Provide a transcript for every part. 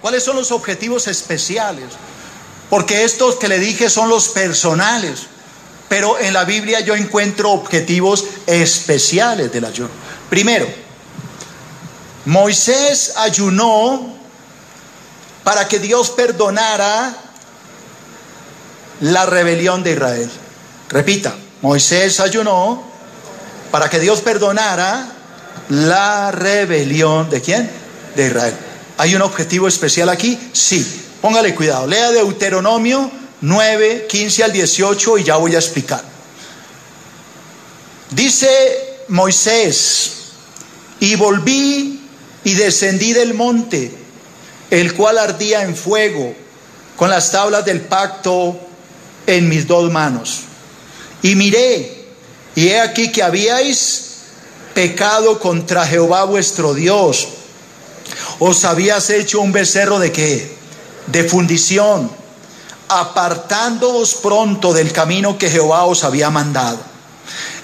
¿Cuáles son los objetivos especiales? Porque estos que le dije son los personales, pero en la Biblia yo encuentro objetivos especiales del ayuno. Primero, Moisés ayunó para que Dios perdonara la rebelión de Israel. Repita, Moisés ayunó para que Dios perdonara la rebelión de quién? De Israel. ¿Hay un objetivo especial aquí? Sí. Póngale cuidado. Lea Deuteronomio 9, 15 al 18 y ya voy a explicar. Dice Moisés, y volví y descendí del monte, el cual ardía en fuego, con las tablas del pacto en mis dos manos. Y miré, y he aquí que habíais pecado contra Jehová vuestro Dios. Os habías hecho un becerro de qué? De fundición, apartándoos pronto del camino que Jehová os había mandado.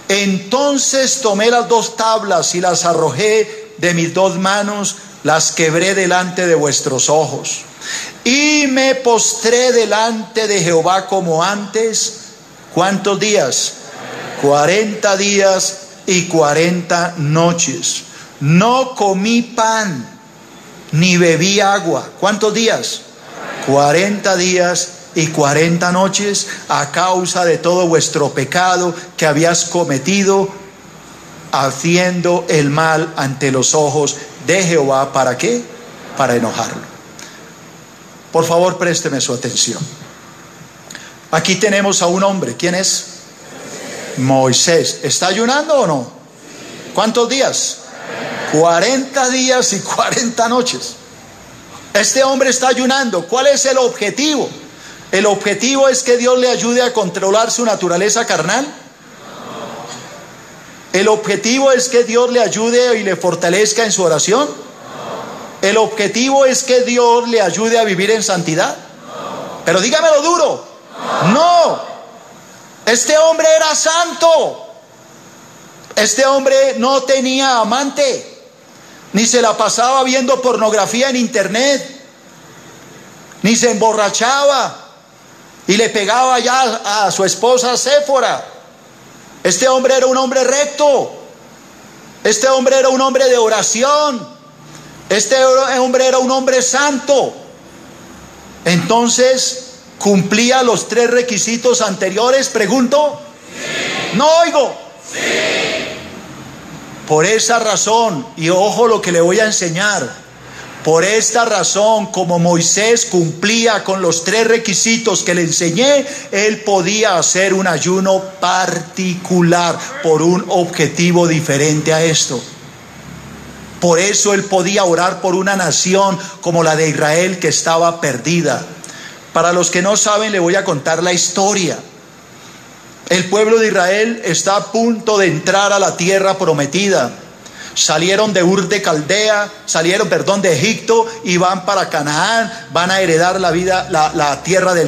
Entonces tomé las dos tablas y las arrojé de mis dos manos, las quebré delante de vuestros ojos. Y me postré delante de Jehová como antes. ¿Cuántos días? Cuarenta días y cuarenta noches. No comí pan ni bebí agua. ¿Cuántos días? Cuarenta días y cuarenta noches a causa de todo vuestro pecado que habías cometido haciendo el mal ante los ojos de Jehová. ¿Para qué? Para enojarlo. Por favor, présteme su atención. Aquí tenemos a un hombre. ¿Quién es? Moisés. ¿Está ayunando o no? ¿Cuántos días? 40 días y 40 noches. Este hombre está ayunando. ¿Cuál es el objetivo? ¿El objetivo es que Dios le ayude a controlar su naturaleza carnal? ¿El objetivo es que Dios le ayude y le fortalezca en su oración? ¿El objetivo es que Dios le ayude a vivir en santidad? Pero dígamelo duro. No. Este hombre era santo. Este hombre no tenía amante. Ni se la pasaba viendo pornografía en internet. Ni se emborrachaba y le pegaba ya a su esposa Séfora. Este hombre era un hombre recto. Este hombre era un hombre de oración. Este hombre era un hombre santo. Entonces, ¿cumplía los tres requisitos anteriores? Pregunto. No oigo. Por esa razón, y ojo lo que le voy a enseñar, por esta razón, como Moisés cumplía con los tres requisitos que le enseñé, él podía hacer un ayuno particular por un objetivo diferente a esto. Por eso él podía orar por una nación como la de Israel que estaba perdida. Para los que no saben, le voy a contar la historia. El pueblo de Israel está a punto de entrar a la tierra prometida salieron de Ur de Caldea, salieron, perdón, de Egipto y van para Canaán, van a heredar la vida, la, tierra de,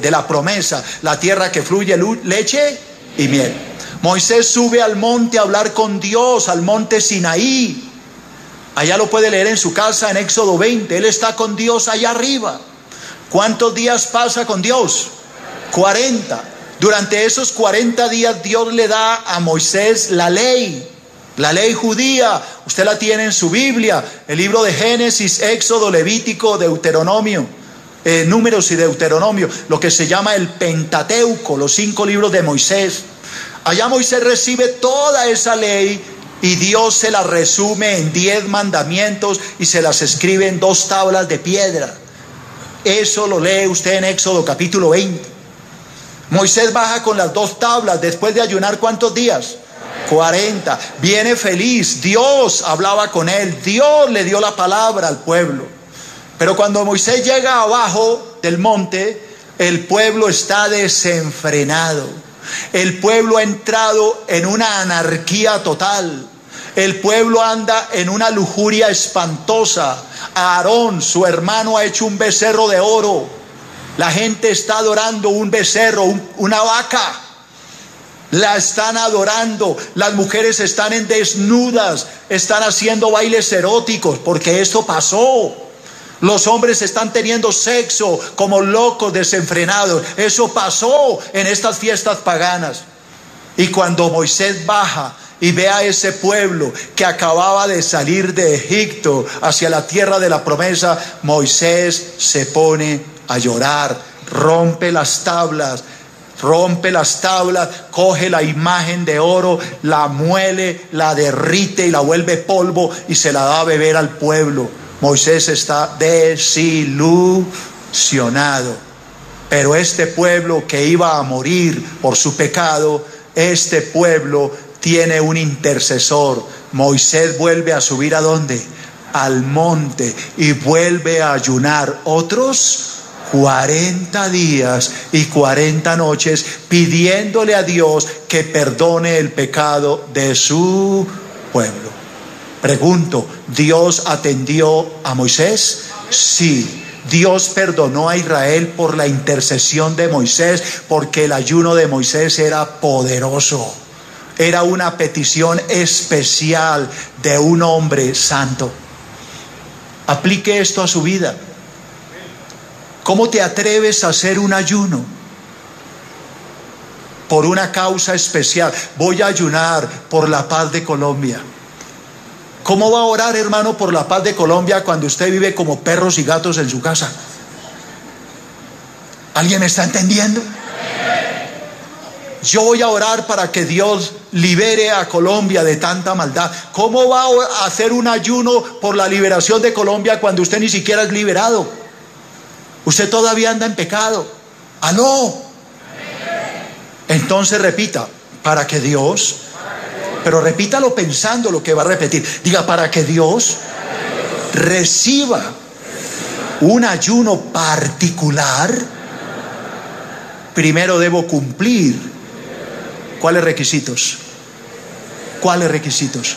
de, la promesa, la tierra que fluye leche y miel. Moisés sube al monte a hablar con Dios, al monte Sinaí. Allá lo puede leer en su casa en Éxodo 20. Él está con Dios allá arriba. ¿Cuántos días pasa con Dios? 40. Durante esos 40 días Dios le da a Moisés la ley. La ley judía, usted la tiene en su Biblia, el libro de Génesis, Éxodo, Levítico, Deuteronomio, eh, Números y Deuteronomio, lo que se llama el Pentateuco, los cinco libros de Moisés. Allá Moisés recibe toda esa ley y Dios se la resume en diez mandamientos y se las escribe en dos tablas de piedra. Eso lo lee usted en Éxodo capítulo 20. Moisés baja con las dos tablas después de ayunar cuántos días? 40. Viene feliz. Dios hablaba con él. Dios le dio la palabra al pueblo. Pero cuando Moisés llega abajo del monte, el pueblo está desenfrenado. El pueblo ha entrado en una anarquía total. El pueblo anda en una lujuria espantosa. Aarón, su hermano, ha hecho un becerro de oro. La gente está adorando un becerro, una vaca. La están adorando, las mujeres están en desnudas, están haciendo bailes eróticos, porque esto pasó. Los hombres están teniendo sexo como locos desenfrenados. Eso pasó en estas fiestas paganas. Y cuando Moisés baja y ve a ese pueblo que acababa de salir de Egipto hacia la tierra de la promesa, Moisés se pone a llorar, rompe las tablas, rompe las tablas, coge la imagen de oro, la muele, la derrite y la vuelve polvo y se la da a beber al pueblo. Moisés está desilusionado. Pero este pueblo que iba a morir por su pecado, este pueblo tiene un intercesor. Moisés vuelve a subir a dónde? Al monte y vuelve a ayunar. Otros 40 días y 40 noches pidiéndole a Dios que perdone el pecado de su pueblo. Pregunto, ¿Dios atendió a Moisés? Sí. Dios perdonó a Israel por la intercesión de Moisés, porque el ayuno de Moisés era poderoso. Era una petición especial de un hombre santo. Aplique esto a su vida. ¿Cómo te atreves a hacer un ayuno? Por una causa especial. Voy a ayunar por la paz de Colombia. ¿Cómo va a orar, hermano, por la paz de Colombia cuando usted vive como perros y gatos en su casa? ¿Alguien me está entendiendo? Yo voy a orar para que Dios libere a Colombia de tanta maldad. ¿Cómo va a hacer un ayuno por la liberación de Colombia cuando usted ni siquiera es liberado? Usted todavía anda en pecado. Aló. Entonces repita, para que Dios, pero repítalo pensando lo que va a repetir. Diga, para que Dios reciba un ayuno particular, primero debo cumplir. ¿Cuáles requisitos? ¿Cuáles requisitos?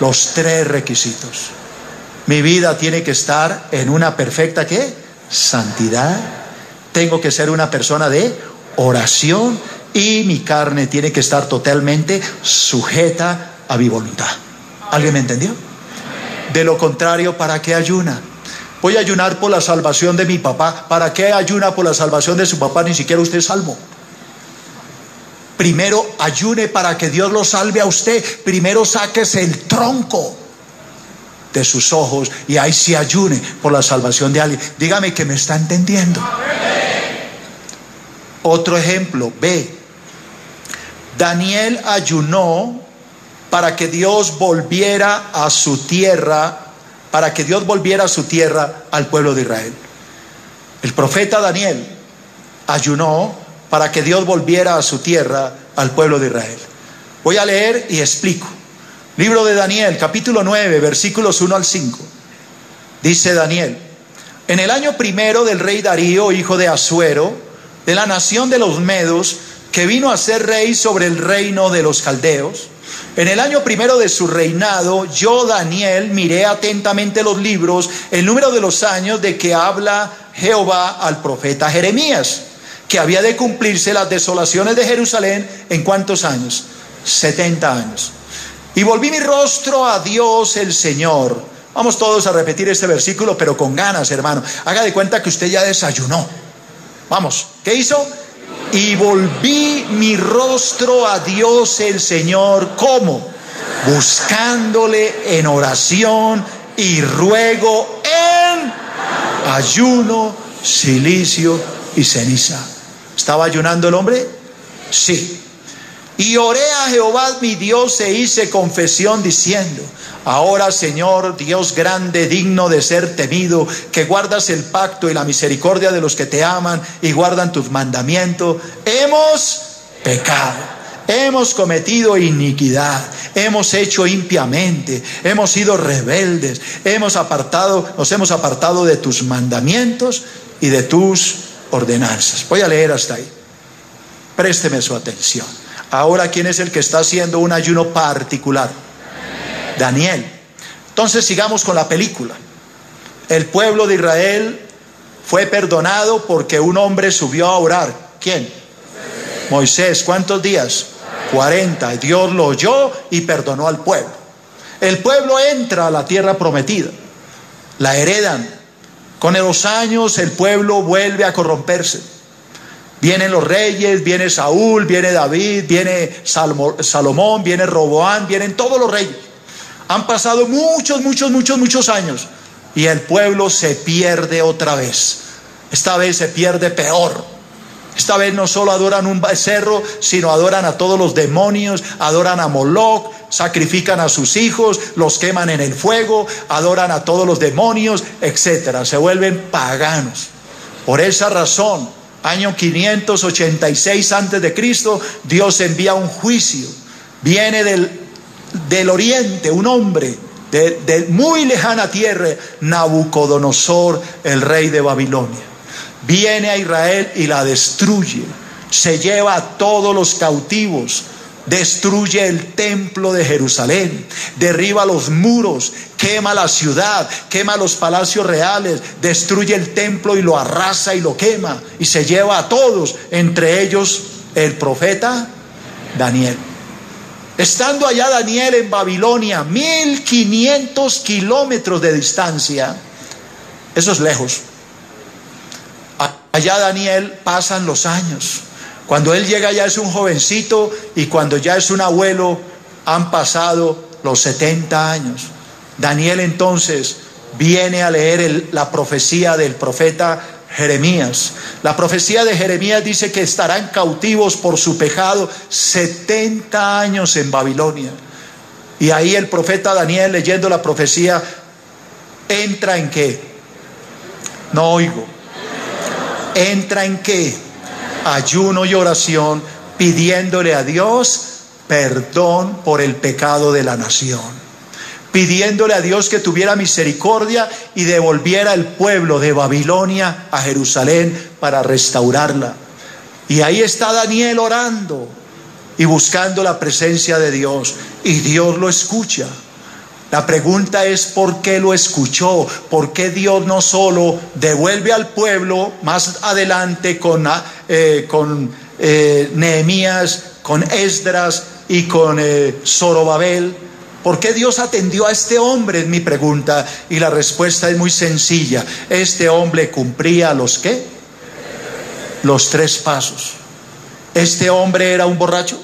Los tres requisitos. Mi vida tiene que estar en una perfecta qué? Santidad, tengo que ser una persona de oración y mi carne tiene que estar totalmente sujeta a mi voluntad. ¿Alguien me entendió? De lo contrario, ¿para qué ayuna? Voy a ayunar por la salvación de mi papá. ¿Para qué ayuna por la salvación de su papá? Ni siquiera usted es salvo. Primero ayune para que Dios lo salve a usted. Primero sáquese el tronco de sus ojos y ahí se ayune por la salvación de alguien. Dígame que me está entendiendo. Otro ejemplo, ve. Daniel ayunó para que Dios volviera a su tierra, para que Dios volviera a su tierra al pueblo de Israel. El profeta Daniel ayunó para que Dios volviera a su tierra al pueblo de Israel. Voy a leer y explico. Libro de Daniel, capítulo 9, versículos 1 al 5. Dice Daniel, en el año primero del rey Darío, hijo de Asuero, de la nación de los Medos, que vino a ser rey sobre el reino de los caldeos, en el año primero de su reinado, yo, Daniel, miré atentamente los libros, el número de los años de que habla Jehová al profeta Jeremías, que había de cumplirse las desolaciones de Jerusalén en cuántos años? 70 años. Y volví mi rostro a Dios el Señor. Vamos todos a repetir este versículo, pero con ganas, hermano. Haga de cuenta que usted ya desayunó. Vamos, ¿qué hizo? Y volví mi rostro a Dios el Señor. ¿Cómo? Buscándole en oración y ruego en ayuno, silicio y ceniza. ¿Estaba ayunando el hombre? Sí. Y oré a Jehová mi Dios e hice confesión diciendo, ahora Señor, Dios grande, digno de ser temido, que guardas el pacto y la misericordia de los que te aman y guardan tus mandamientos, hemos pecado. Hemos cometido iniquidad, hemos hecho impiamente, hemos sido rebeldes, hemos apartado, nos hemos apartado de tus mandamientos y de tus ordenanzas. Voy a leer hasta ahí. Présteme su atención. Ahora, ¿quién es el que está haciendo un ayuno particular? Daniel. Entonces sigamos con la película. El pueblo de Israel fue perdonado porque un hombre subió a orar. ¿Quién? Moisés. ¿Cuántos días? 40. Dios lo oyó y perdonó al pueblo. El pueblo entra a la tierra prometida, la heredan. Con los años el pueblo vuelve a corromperse. Vienen los reyes, viene Saúl, viene David, viene Salomón, viene Roboán, vienen todos los reyes. Han pasado muchos, muchos, muchos, muchos años y el pueblo se pierde otra vez. Esta vez se pierde peor. Esta vez no solo adoran un becerro, sino adoran a todos los demonios, adoran a Moloch, sacrifican a sus hijos, los queman en el fuego, adoran a todos los demonios, etcétera. Se vuelven paganos. Por esa razón, año 586 antes de Cristo, Dios envía un juicio. Viene del, del oriente un hombre de, de muy lejana tierra, Nabucodonosor, el rey de Babilonia. Viene a Israel y la destruye. Se lleva a todos los cautivos destruye el templo de Jerusalén, derriba los muros, quema la ciudad, quema los palacios reales, destruye el templo y lo arrasa y lo quema y se lleva a todos, entre ellos el profeta Daniel. Estando allá Daniel en Babilonia, 1500 kilómetros de distancia, eso es lejos. Allá Daniel pasan los años. Cuando él llega ya es un jovencito y cuando ya es un abuelo han pasado los 70 años. Daniel entonces viene a leer la profecía del profeta Jeremías. La profecía de Jeremías dice que estarán cautivos por su pecado 70 años en Babilonia. Y ahí el profeta Daniel leyendo la profecía entra en qué? No oigo. Entra en qué? Ayuno y oración pidiéndole a Dios perdón por el pecado de la nación pidiéndole a Dios que tuviera misericordia y devolviera el pueblo de Babilonia a Jerusalén para restaurarla. Y ahí está Daniel orando y buscando la presencia de Dios. Y Dios lo escucha. La pregunta es por qué lo escuchó, por qué Dios no solo devuelve al pueblo más adelante con, eh, con eh, Nehemías, con Esdras y con eh, Zorobabel, ¿Por qué Dios atendió a este hombre? Es mi pregunta. Y la respuesta es muy sencilla. Este hombre cumplía los qué? Los tres pasos. ¿Este hombre era un borracho?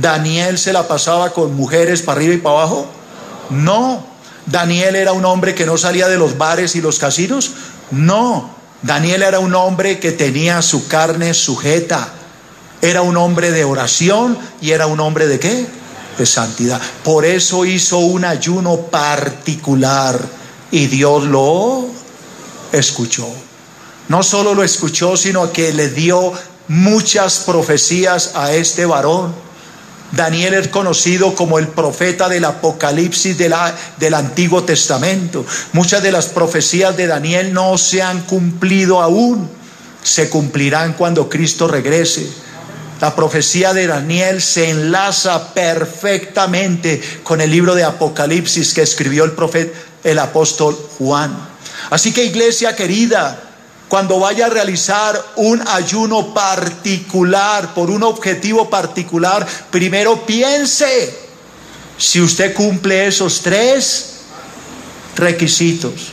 ¿Daniel se la pasaba con mujeres para arriba y para abajo? No. ¿Daniel era un hombre que no salía de los bares y los casinos? No. Daniel era un hombre que tenía su carne sujeta. Era un hombre de oración y era un hombre de qué? de santidad. Por eso hizo un ayuno particular y Dios lo escuchó. No solo lo escuchó, sino que le dio muchas profecías a este varón. Daniel es conocido como el profeta del Apocalipsis del Antiguo Testamento. Muchas de las profecías de Daniel no se han cumplido aún, se cumplirán cuando Cristo regrese. La profecía de Daniel se enlaza perfectamente con el libro de Apocalipsis que escribió el profeta, el apóstol Juan. Así que iglesia querida, cuando vaya a realizar un ayuno particular por un objetivo particular, primero piense si usted cumple esos tres requisitos.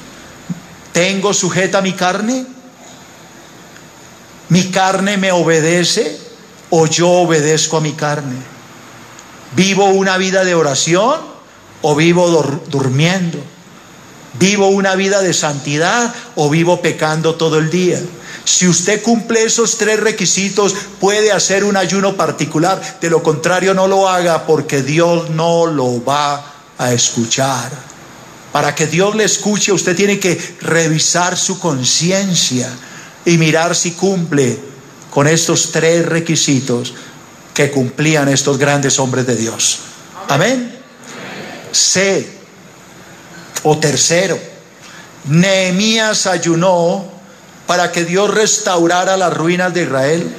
¿Tengo sujeta mi carne? ¿Mi carne me obedece? o yo obedezco a mi carne? ¿Vivo una vida de oración o vivo durmiendo? ¿Vivo una vida de santidad o vivo pecando todo el día? Si usted cumple esos tres requisitos, puede hacer un ayuno particular. De lo contrario, no lo haga porque Dios no lo va a escuchar. Para que Dios le escuche, usted tiene que revisar su conciencia y mirar si cumple con estos tres requisitos que cumplían estos grandes hombres de Dios. Amén. C. O tercero, Nehemías ayunó para que Dios restaurara las ruinas de Israel.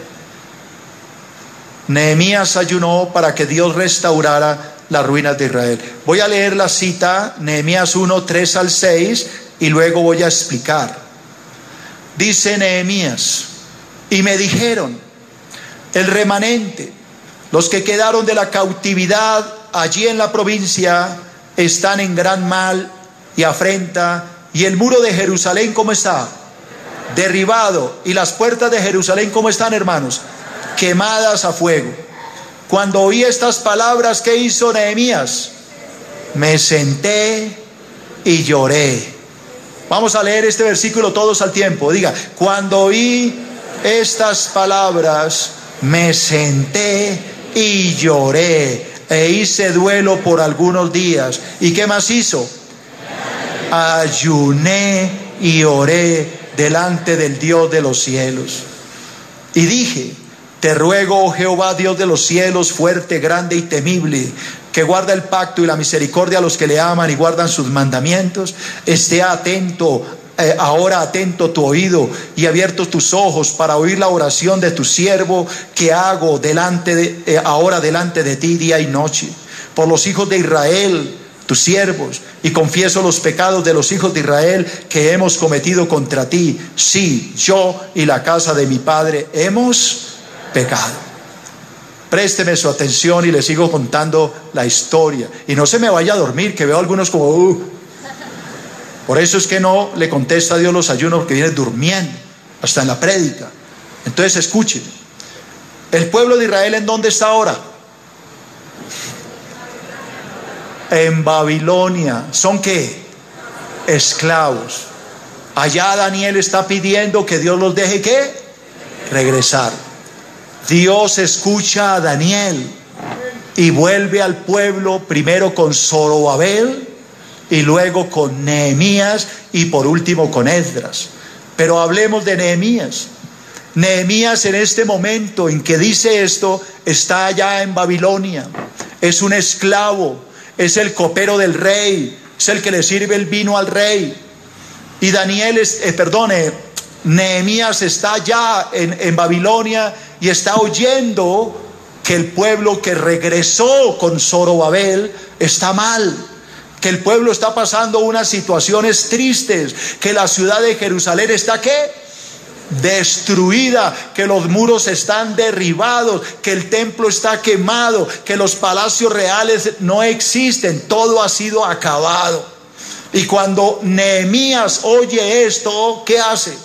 Nehemías ayunó para que Dios restaurara las ruinas de Israel. Voy a leer la cita, Nehemías 1, 3 al 6, y luego voy a explicar. Dice Nehemías, y me dijeron, el remanente, Los que quedaron de la cautividad allí en la provincia están en gran mal y afrenta. ¿Y el muro de Jerusalén cómo está? Derribado. ¿Y las puertas de Jerusalén cómo están, hermanos? Quemadas a fuego. Cuando oí estas palabras, ¿qué hizo Nehemías? Me senté y lloré. Vamos a leer este versículo todos al tiempo. Diga, cuando oí estas palabras, me senté y lloré e hice duelo por algunos días. ¿Y qué más hizo? Ayuné y oré delante del Dios de los cielos. Y dije, te ruego, oh Jehová, Dios de los cielos, fuerte, grande y temible, que guarda el pacto y la misericordia a los que le aman y guardan sus mandamientos, esté atento eh, ahora atento tu oído y abierto tus ojos para oír la oración de tu siervo que hago delante de, eh, ahora delante de ti día y noche. Por los hijos de Israel, tus siervos, y confieso los pecados de los hijos de Israel que hemos cometido contra ti. Sí, yo y la casa de mi padre hemos pecado. Présteme su atención y le sigo contando la historia. Y no se me vaya a dormir, que veo algunos como, uh, por eso es que no le contesta a Dios los ayunos porque viene durmiendo, hasta en la prédica. Entonces escuchen. ¿El pueblo de Israel en dónde está ahora? En Babilonia. ¿Son qué? Esclavos. Allá Daniel está pidiendo que Dios los deje qué? Regresar. Dios escucha a Daniel y vuelve al pueblo primero con Zorobabel y luego con Nehemías y por último con Esdras. Pero hablemos de Nehemías. Nehemías en este momento en que dice esto está allá en Babilonia. Es un esclavo, es el copero del rey, es el que le sirve el vino al rey. Y Daniel, es, eh, perdone, Nehemías está allá en, en Babilonia y está oyendo que el pueblo que regresó con Zorobabel está mal que el pueblo está pasando unas situaciones tristes, que la ciudad de Jerusalén está qué? Destruida, que los muros están derribados, que el templo está quemado, que los palacios reales no existen, todo ha sido acabado. Y cuando Nehemías oye esto, ¿qué hace?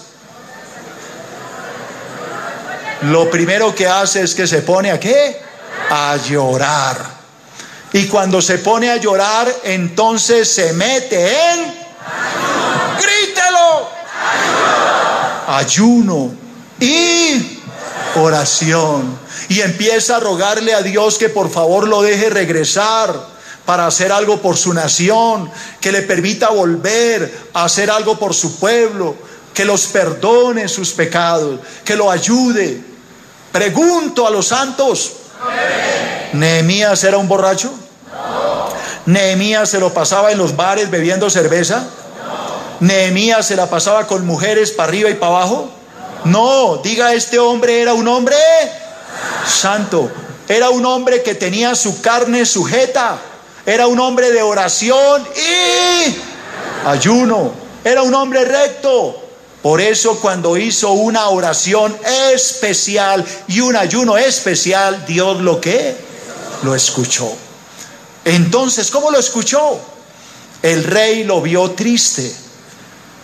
Lo primero que hace es que se pone a qué? A llorar. Y cuando se pone a llorar, entonces se mete en... Ayuno y oración. Y empieza a rogarle a Dios que por favor lo deje regresar para hacer algo por su nación, que le permita volver a hacer algo por su pueblo, que los perdone sus pecados, que lo ayude. Pregunto a los santos, ¿Nehemías era un borracho? ¿Nehemías se lo pasaba en los bares bebiendo cerveza? ¿Nehemías se la pasaba con mujeres para arriba y para abajo? No, diga este hombre era un hombre santo. Era un hombre que tenía su carne sujeta. Era un hombre de oración y ayuno. Era un hombre recto. Por eso cuando hizo una oración especial y un ayuno especial, Dios lo que lo escuchó. Entonces, ¿cómo lo escuchó? El rey lo vio triste.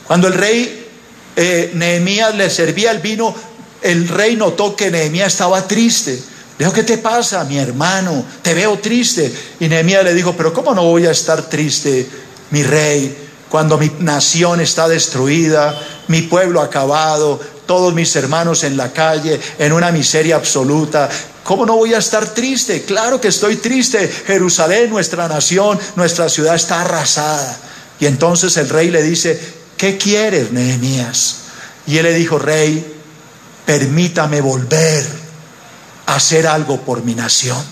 Cuando el rey eh, Nehemías le servía el vino, el rey notó que Nehemías estaba triste. Dijo, ¿qué te pasa, mi hermano? Te veo triste. Y Nehemías le dijo, pero ¿cómo no voy a estar triste, mi rey? cuando mi nación está destruida, mi pueblo acabado, todos mis hermanos en la calle, en una miseria absoluta. ¿Cómo no voy a estar triste? Claro que estoy triste. Jerusalén, nuestra nación, nuestra ciudad está arrasada. Y entonces el rey le dice, ¿qué quieres, Nehemías? Y él le dijo, rey, permítame volver a hacer algo por mi nación.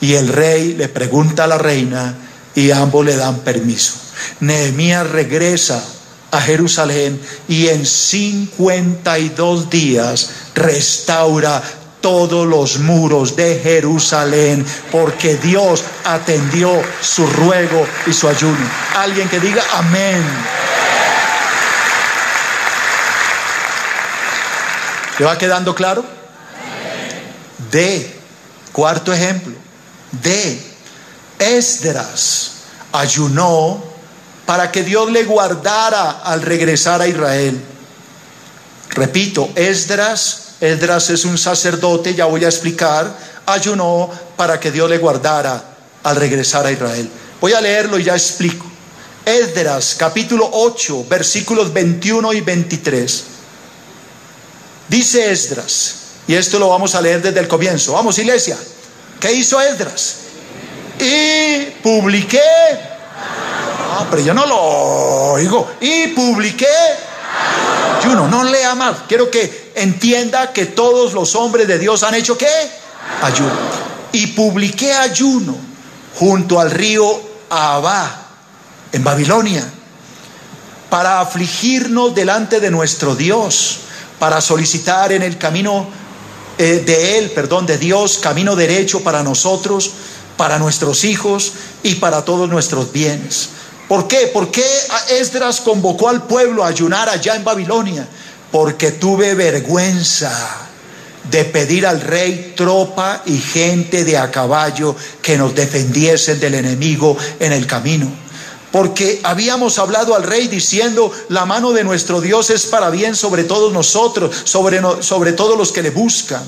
Y el rey le pregunta a la reina y ambos le dan permiso. Nehemías regresa a Jerusalén y en 52 días restaura todos los muros de Jerusalén porque Dios atendió su ruego y su ayuno. Alguien que diga amén. ¿Le va quedando claro? D. Cuarto ejemplo. D. Esdras ayunó para que Dios le guardara al regresar a Israel. Repito, Esdras, Esdras es un sacerdote, ya voy a explicar, ayunó para que Dios le guardara al regresar a Israel. Voy a leerlo y ya explico. Esdras capítulo 8 versículos 21 y 23. Dice Esdras, y esto lo vamos a leer desde el comienzo. Vamos, iglesia. ¿Qué hizo Esdras? Y publiqué. Ah, pero yo no lo oigo. Y publiqué. Ayuno, no lea más. Quiero que entienda que todos los hombres de Dios han hecho qué? Ayuno. Y publiqué ayuno junto al río Abá en Babilonia, para afligirnos delante de nuestro Dios, para solicitar en el camino eh, de Él, perdón, de Dios, camino derecho para nosotros, para nuestros hijos y para todos nuestros bienes. ¿Por qué? ¿Por qué Esdras convocó al pueblo a ayunar allá en Babilonia? Porque tuve vergüenza de pedir al rey tropa y gente de a caballo que nos defendiesen del enemigo en el camino porque habíamos hablado al rey diciendo, la mano de nuestro Dios es para bien sobre todos nosotros, sobre, sobre todos los que le buscan,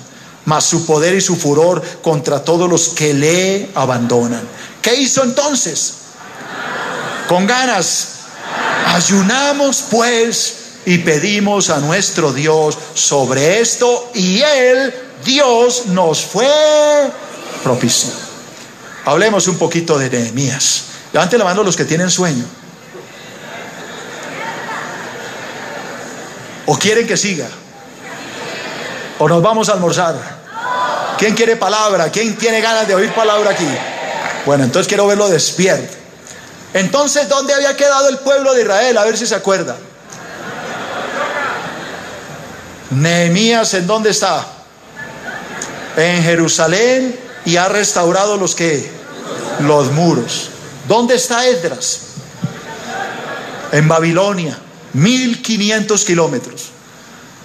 mas su poder y su furor contra todos los que le abandonan. ¿Qué hizo entonces? Con ganas. Ayunamos pues y pedimos a nuestro Dios sobre esto y Él, Dios, nos fue propicio. Hablemos un poquito de Nehemías. Levante la mano los que tienen sueño. ¿O quieren que siga? ¿O nos vamos a almorzar? ¿Quién quiere palabra? ¿Quién tiene ganas de oír palabra aquí? Bueno, entonces quiero verlo despierto. Entonces, ¿dónde había quedado el pueblo de Israel? A ver si se acuerda. Nehemías, ¿en dónde está? En Jerusalén y ha restaurado los que los muros. ¿Dónde está Esdras? En Babilonia, 1500 kilómetros.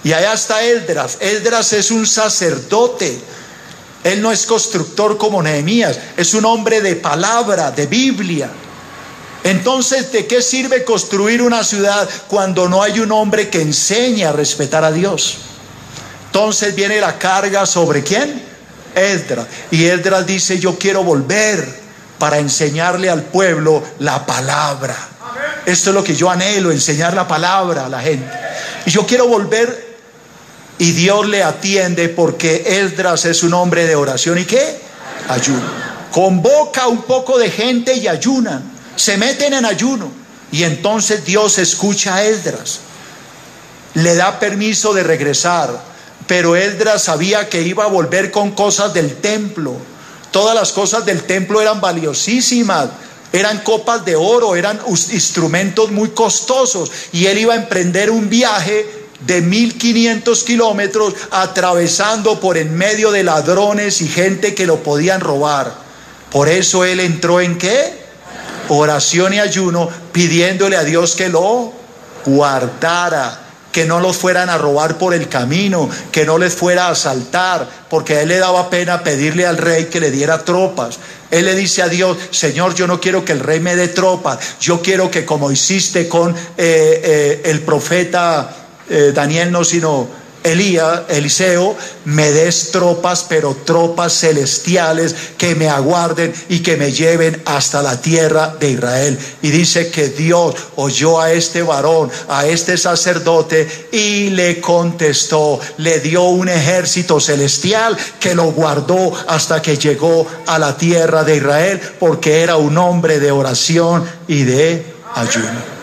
Y allá está Esdras. Esdras es un sacerdote. Él no es constructor como Nehemías, es un hombre de palabra, de Biblia. Entonces, ¿de qué sirve construir una ciudad cuando no hay un hombre que enseñe a respetar a Dios? Entonces viene la carga sobre quién? Esdras. Y Esdras dice, yo quiero volver para enseñarle al pueblo la palabra. Esto es lo que yo anhelo, enseñar la palabra a la gente. Y yo quiero volver y Dios le atiende porque Esdras es un hombre de oración y qué? Ayuno. Convoca un poco de gente y ayunan. Se meten en ayuno. Y entonces Dios escucha a Esdras. Le da permiso de regresar. Pero Esdras sabía que iba a volver con cosas del templo Todas las cosas del templo eran valiosísimas, eran copas de oro, eran instrumentos muy costosos y él iba a emprender un viaje de 1500 kilómetros atravesando por en medio de ladrones y gente que lo podían robar. Por eso él entró en qué? Oración y ayuno pidiéndole a Dios que lo guardara que no los fueran a robar por el camino, que no les fuera a asaltar, porque a él le daba pena pedirle al rey que le diera tropas. Él le dice a Dios, Señor, yo no quiero que el rey me dé tropas, yo quiero que como hiciste con eh, eh, el profeta eh, Daniel, no, sino Elías, Eliseo, me des tropas, pero tropas celestiales que me aguarden y que me lleven hasta la tierra de Israel. Y dice que Dios oyó a este varón, a este sacerdote, y le contestó, le dio un ejército celestial que lo guardó hasta que llegó a la tierra de Israel, porque era un hombre de oración y de ayuno.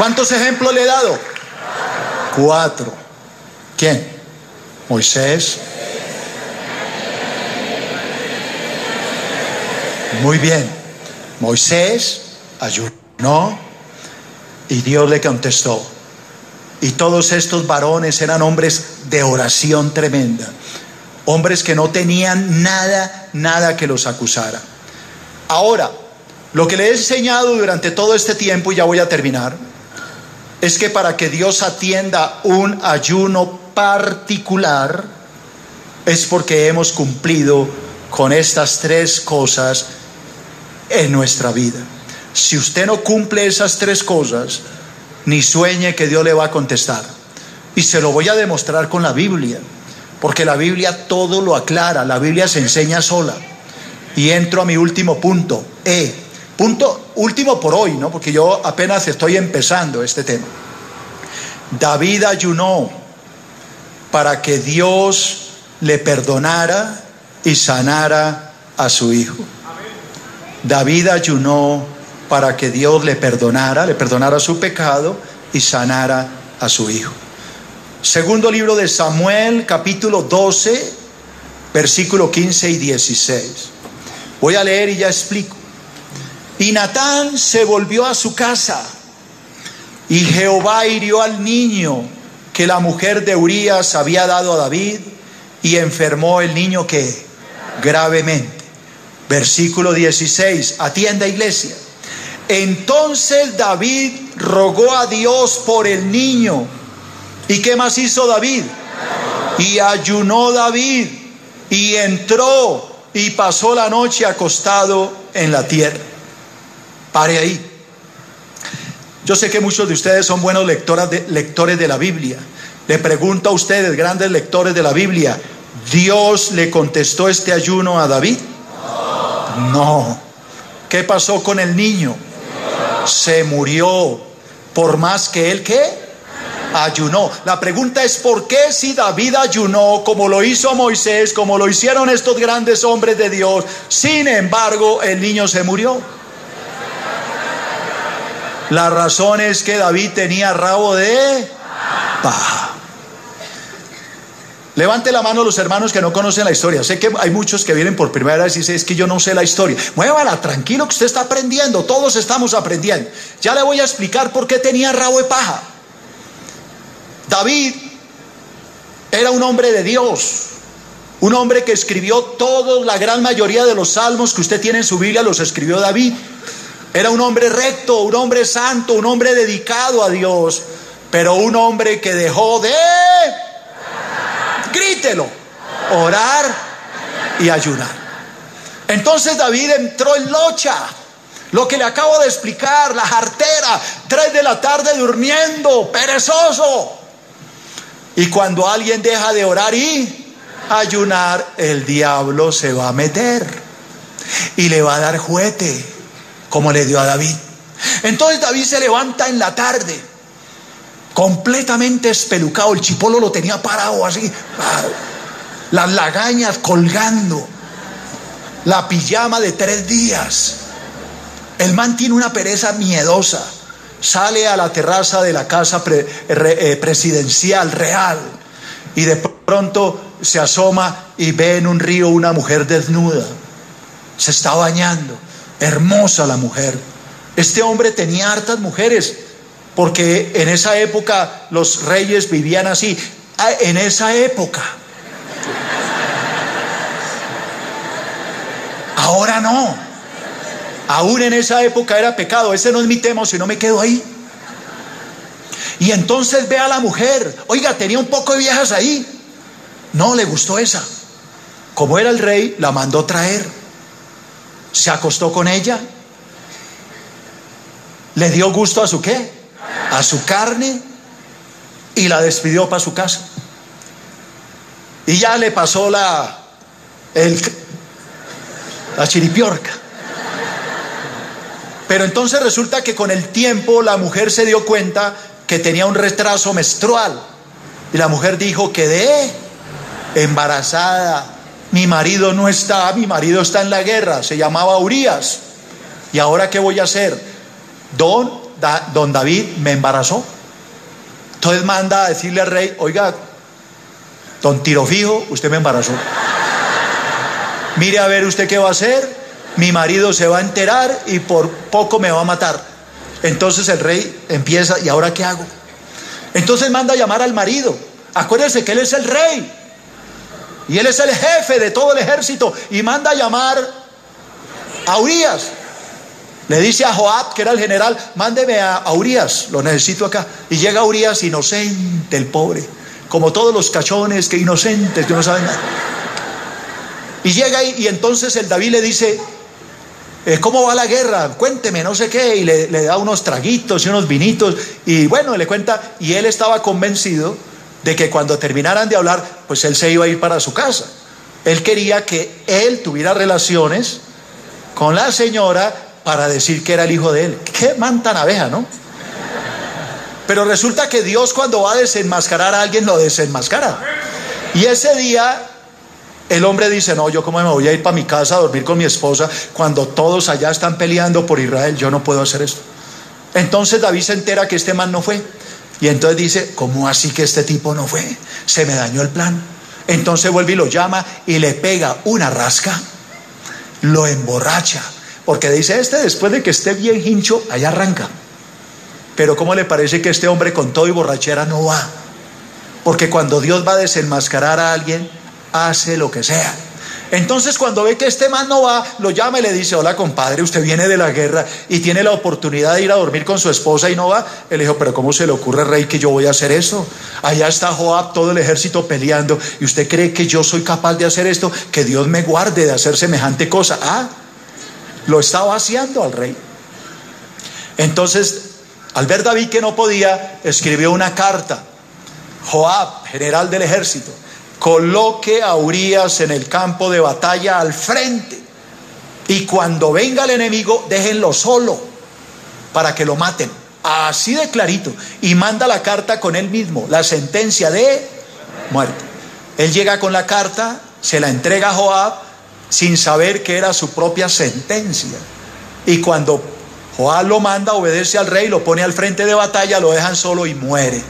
¿Cuántos ejemplos le he dado? Cuatro. ¿Quién? Moisés. Muy bien. Moisés ayunó y Dios le contestó. Y todos estos varones eran hombres de oración tremenda. Hombres que no tenían nada, nada que los acusara. Ahora, lo que le he enseñado durante todo este tiempo, y ya voy a terminar, es que para que Dios atienda un ayuno particular, es porque hemos cumplido con estas tres cosas en nuestra vida. Si usted no cumple esas tres cosas, ni sueñe que Dios le va a contestar. Y se lo voy a demostrar con la Biblia, porque la Biblia todo lo aclara, la Biblia se enseña sola. Y entro a mi último punto, E. Punto último por hoy, ¿no? Porque yo apenas estoy empezando este tema. David ayunó para que Dios le perdonara y sanara a su hijo. David ayunó para que Dios le perdonara, le perdonara su pecado y sanara a su hijo. Segundo libro de Samuel, capítulo 12, versículo 15 y 16. Voy a leer y ya explico. Y Natán se volvió a su casa y Jehová hirió al niño que la mujer de Urías había dado a David y enfermó el niño que gravemente. Versículo 16, atienda iglesia. Entonces David rogó a Dios por el niño. ¿Y qué más hizo David? Y ayunó David y entró y pasó la noche acostado en la tierra. Pare ahí. Yo sé que muchos de ustedes son buenos de, lectores de la Biblia. Le pregunto a ustedes, grandes lectores de la Biblia, ¿Dios le contestó este ayuno a David? No. ¿Qué pasó con el niño? Se murió. Por más que él qué? Ayunó. La pregunta es ¿por qué si David ayunó como lo hizo Moisés, como lo hicieron estos grandes hombres de Dios, sin embargo el niño se murió? La razón es que David tenía rabo de paja. Levante la mano los hermanos que no conocen la historia. Sé que hay muchos que vienen por primera vez y dicen, es que yo no sé la historia. Muévala, tranquilo que usted está aprendiendo, todos estamos aprendiendo. Ya le voy a explicar por qué tenía rabo de paja. David era un hombre de Dios, un hombre que escribió toda la gran mayoría de los salmos que usted tiene en su Biblia, los escribió David. Era un hombre recto, un hombre santo, un hombre dedicado a Dios, pero un hombre que dejó de, grítelo, orar y ayunar. Entonces David entró en locha. Lo que le acabo de explicar, la jartera, tres de la tarde durmiendo, perezoso. Y cuando alguien deja de orar y ayunar, el diablo se va a meter y le va a dar juguete como le dio a David. Entonces David se levanta en la tarde, completamente espelucado, el chipolo lo tenía parado así, las lagañas colgando, la pijama de tres días. El man tiene una pereza miedosa, sale a la terraza de la casa eh, presidencial real y de pronto se asoma y ve en un río una mujer desnuda, se está bañando hermosa la mujer. Este hombre tenía hartas mujeres, porque en esa época los reyes vivían así. Ah, en esa época. Ahora no. Aún en esa época era pecado. Ese no es mi tema, si no me quedo ahí. Y entonces ve a la mujer. Oiga, tenía un poco de viejas ahí. No le gustó esa. Como era el rey, la mandó traer se acostó con ella, le dio gusto a su qué, a su carne y la despidió para su casa. Y ya le pasó la, el, la chiripiorca. Pero entonces resulta que con el tiempo la mujer se dio cuenta que tenía un retraso menstrual. Y la mujer dijo, quedé embarazada mi marido no está, mi marido está en la guerra, se llamaba Urias. ¿Y ahora qué voy a hacer? Don, don David me embarazó. Entonces manda a decirle al rey, oiga, don Tirofijo, usted me embarazó. Mire a ver usted qué va a hacer. Mi marido se va a enterar y por poco me va a matar. Entonces el rey empieza, ¿y ahora qué hago? Entonces manda a llamar al marido. Acuérdense que él es el rey. Y él es el jefe de todo el ejército y manda a llamar a Urias. Le dice a Joab, que era el general, mándeme a, Urias, lo necesito acá. Y llega Urias inocente, el pobre, como todos los cachones que inocentes, que no saben nada. Y llega ahí, y entonces el David le dice, eh, ¿cómo va la guerra? Cuénteme, no sé qué, y le, da unos traguitos y unos vinitos, y bueno, le cuenta, y él estaba convencido de que cuando terminaran de hablar, pues él se iba a ir para su casa. Él quería que él tuviera relaciones con la señora para decir que era el hijo de él. Qué man tan abeja, ¿no? Pero resulta que Dios cuando va a desenmascarar a alguien lo desenmascara. Y ese día el hombre dice, no, yo cómo me voy a ir para mi casa a dormir con mi esposa cuando todos allá están peleando por Israel, yo no puedo hacer esto. Entonces David se entera que este man no fue. Y entonces dice, ¿cómo así que este tipo no fue? Se me dañó el plan. Entonces vuelve y lo llama y le pega una rasca, lo emborracha, porque dice, este después de que esté bien hincho, allá arranca. Pero ¿cómo le parece que este hombre con todo y borrachera no va? Porque cuando Dios va a desenmascarar a alguien, hace lo que sea. Entonces cuando ve que este man no va, lo llama y le dice, hola compadre, usted viene de la guerra y tiene la oportunidad de ir a dormir con su esposa y no va. Él dijo, pero ¿cómo se le ocurre, rey, que yo voy a hacer eso? Allá está Joab, todo el ejército peleando y usted cree que yo soy capaz de hacer esto, que Dios me guarde de hacer semejante cosa. Ah, lo está vaciando al rey. Entonces, al ver David que no podía, escribió una carta. Joab, general del ejército coloque a Urias en el campo de batalla al frente. Y cuando venga el enemigo, déjenlo solo para que lo maten. Así de clarito. Y manda la carta con él mismo, la sentencia de muerte. Él llega con la carta, se la entrega a Joab sin saber que era su propia sentencia. Y cuando Joab lo manda, obedece al rey, lo pone al frente de batalla, lo dejan solo y muere.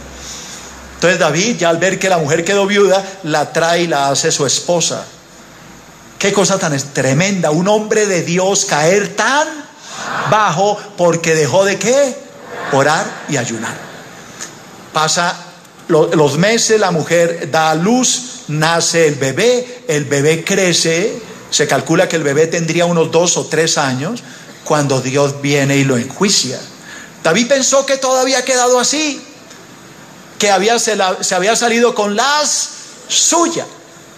Entonces David, ya al ver que la mujer quedó viuda, la trae y la hace su esposa. Qué cosa tan tremenda, un hombre de Dios caer tan bajo porque dejó de qué? Orar y ayunar. Pasa los meses, la mujer da a luz, nace el bebé, el bebé crece, se calcula que el bebé tendría unos dos o tres años cuando Dios viene y lo enjuicia. David pensó que todo había quedado así, que había, se, se había salido con las suyas.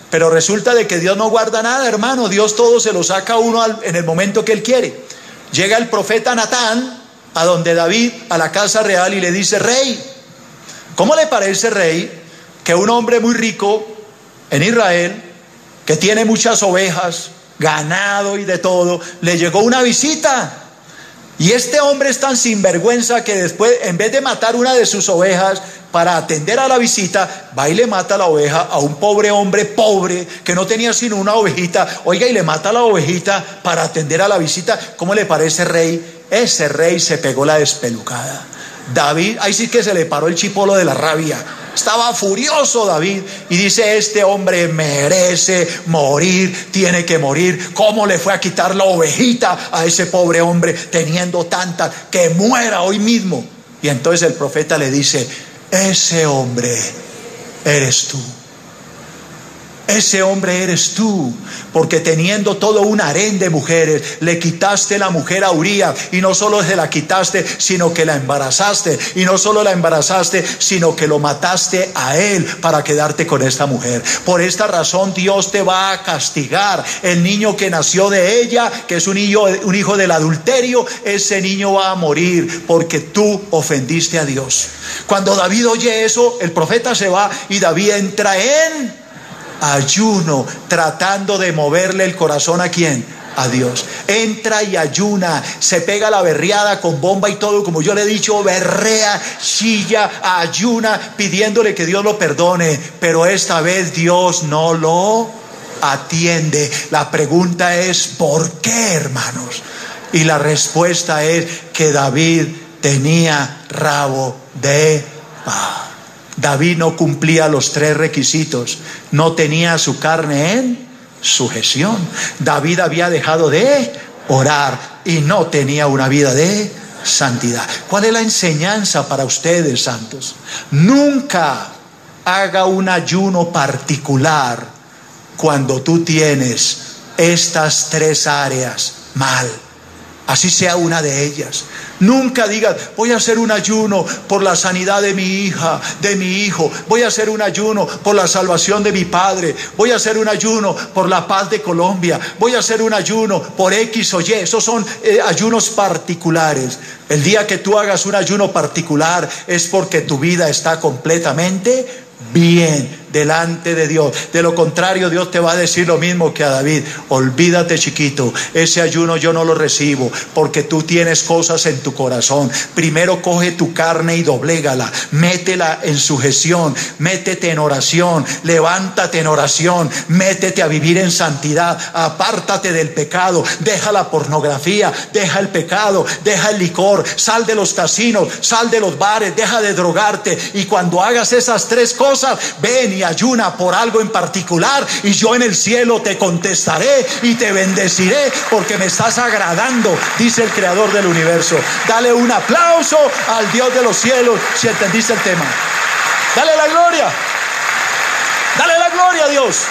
Pero resulta de que Dios no guarda nada, hermano. Dios todo se lo saca a uno en el momento que él quiere. Llega el profeta Natán a donde David, a la casa real, y le dice, rey, ¿cómo le parece, rey, que un hombre muy rico en Israel, que tiene muchas ovejas, ganado y de todo, le llegó una visita? Y este hombre es tan sinvergüenza que después, en vez de matar una de sus ovejas para atender a la visita, va y le mata la oveja a un pobre hombre pobre que no tenía sino una ovejita. Oiga, y le mata la ovejita para atender a la visita. ¿Cómo le parece, rey? Ese rey se pegó la despelucada. David, ahí sí que se le paró el chipolo de la rabia. Estaba furioso David y dice, este hombre merece morir, tiene que morir. ¿Cómo le fue a quitar la ovejita a ese pobre hombre teniendo tanta? Que muera hoy mismo. Y entonces el profeta le dice, ese hombre eres tú. Ese hombre eres tú, porque teniendo todo un harén de mujeres, le quitaste la mujer a Uría y no solo se la quitaste, sino que la embarazaste y no solo la embarazaste, sino que lo mataste a él para quedarte con esta mujer. Por esta razón Dios te va a castigar. El niño que nació de ella, que es un hijo, un hijo del adulterio, ese niño va a morir porque tú ofendiste a Dios. Cuando David oye eso, el profeta se va y David entra en ayuno, tratando de moverle el corazón a quién? A Dios. Entra y ayuna, se pega la berreada con bomba y todo, como yo le he dicho, berrea, chilla, ayuna, pidiéndole que Dios lo perdone, pero esta vez Dios no lo atiende. La pregunta es, ¿por qué, hermanos? Y la respuesta es que David tenía rabo de paz. David no cumplía los tres requisitos, no tenía su carne en sujeción. David había dejado de orar y no tenía una vida de santidad. ¿Cuál es la enseñanza para ustedes, santos? Nunca haga un ayuno particular cuando tú tienes estas tres áreas mal. Así sea una de ellas. Nunca digas, voy a hacer un ayuno por la sanidad de mi hija, de mi hijo. Voy a hacer un ayuno por la salvación de mi padre. Voy a hacer un ayuno por la paz de Colombia. Voy a hacer un ayuno por X o Y. Esos son eh, ayunos particulares. El día que tú hagas un ayuno particular es porque tu vida está completamente bien delante de Dios. De lo contrario, Dios te va a decir lo mismo que a David. Olvídate, chiquito, ese ayuno yo no lo recibo porque tú tienes cosas en tu corazón. Primero coge tu carne y doblégala, métela en sujeción, métete en oración, levántate en oración, métete a vivir en santidad, apártate del pecado, deja la pornografía, deja el pecado, deja el licor, sal de los casinos, sal de los bares, deja de drogarte. Y cuando hagas esas tres cosas, ven ayuna por algo en particular y yo en el cielo te contestaré y te bendeciré porque me estás agradando, dice el creador del universo. Dale un aplauso al Dios de los cielos si entendiste el tema. Dale la gloria. Dale la gloria a Dios.